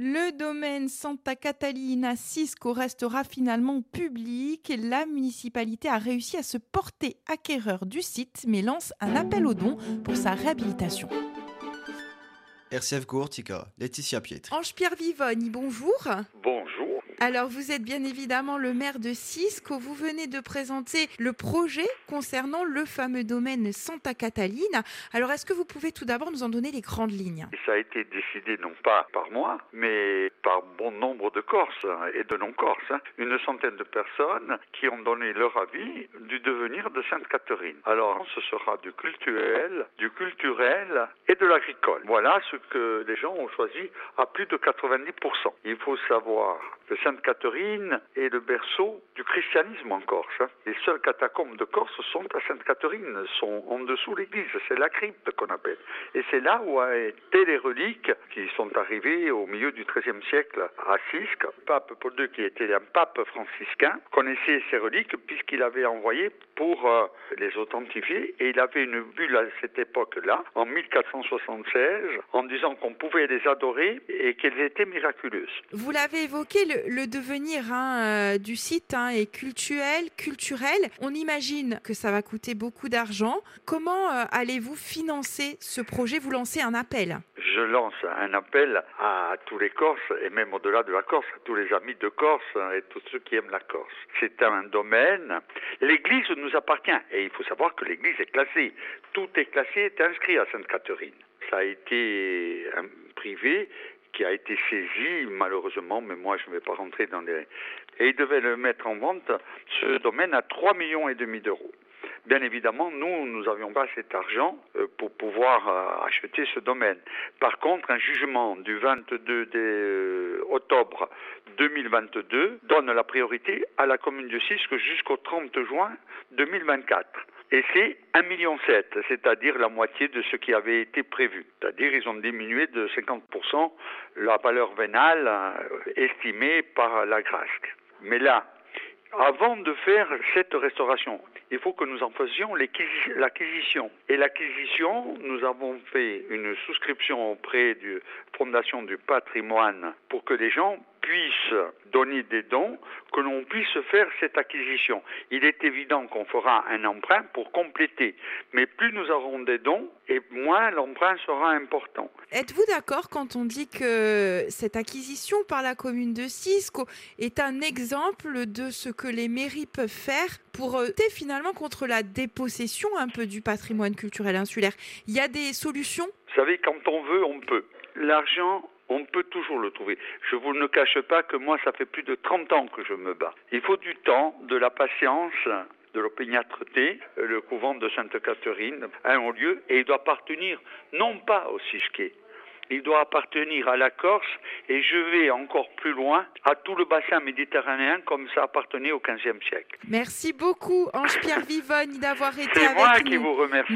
Le domaine Santa Catalina Cisco restera finalement public. La municipalité a réussi à se porter acquéreur du site, mais lance un appel aux dons pour sa réhabilitation. RCF Courtica, Laetitia Pietre. Ange-Pierre Vivonne, bonjour. Bonjour. Alors, vous êtes bien évidemment le maire de Cisco. Vous venez de présenter le projet concernant le fameux domaine Santa Catalina. Alors, est-ce que vous pouvez tout d'abord nous en donner les grandes lignes? Ça a été décidé non pas par moi, mais par bon nombre de Corses et de non-Corses. Hein. Une centaine de personnes qui ont donné leur avis du devenir de Sainte-Catherine. Alors, ce sera du culturel, du culturel et de l'agricole. Voilà ce que les gens ont choisi à plus de 90%. Il faut savoir que Sainte-Catherine est le berceau du christianisme en Corse. Hein. Les seules catacombes de Corse sont à Sainte-Catherine, sont en dessous l'église, c'est la crypte qu'on appelle. Et c'est là où étaient les reliques qui sont arrivées au milieu du XIIIe siècle à Cisque. Le pape Paul II, qui était un pape franciscain, connaissait ces reliques puisqu'il avait envoyé pour euh, les authentifier et il avait une bulle à cette époque-là, en 1476, en disant qu'on pouvait les adorer et qu'elles étaient miraculeuses. Vous l'avez évoqué, le, le devenir hein, euh, du site hein, est culturel, culturel. On imagine que ça va coûter beaucoup d'argent. Comment euh, allez-vous financer ce projet? Vous lancez un appel Je lance un appel à tous les Corses et même au-delà de la Corse, à tous les amis de Corse hein, et tous ceux qui aiment la Corse. C'est un domaine. L'Église nous appartient et il faut savoir que l'Église est classée. Tout est classé, est inscrit à Sainte-Catherine. Ça a été un privé qui a été saisi, malheureusement, mais moi je ne vais pas rentrer dans les... Et il devait le mettre en vente, ce domaine, à 3 millions et demi d'euros. Bien évidemment, nous, nous n'avions pas cet argent euh, pour pouvoir euh, acheter ce domaine. Par contre, un jugement du 22 euh, octobre 2022 donne la priorité à la commune de Cisque jusqu'au 30 juin 2024 et c'est 1,7 million, c'est-à-dire la moitié de ce qui avait été prévu. C'est-à-dire ils ont diminué de 50% la valeur vénale euh, estimée par la GRASC. Mais là, avant de faire cette restauration, il faut que nous en faisions l'acquisition. Et l'acquisition, nous avons fait une souscription auprès de Fondation du patrimoine pour que les gens puisse donner des dons, que l'on puisse faire cette acquisition. Il est évident qu'on fera un emprunt pour compléter, mais plus nous aurons des dons, et moins l'emprunt sera important. Êtes-vous d'accord quand on dit que cette acquisition par la commune de Cisco est un exemple de ce que les mairies peuvent faire pour lutter finalement contre la dépossession un peu du patrimoine culturel insulaire? Il y a des solutions? Vous savez, quand on veut, on peut. L'argent on peut toujours le trouver. Je vous ne cache pas que moi, ça fait plus de 30 ans que je me bats. Il faut du temps, de la patience, de l'opiniâtreté, le couvent de Sainte-Catherine, un haut lieu, et il doit appartenir non pas au Cisquet, il doit appartenir à la Corse et je vais encore plus loin à tout le bassin méditerranéen comme ça appartenait au XVe siècle. Merci beaucoup Ange-Pierre Vivonne d'avoir été avec nous. C'est moi qui vous remercie.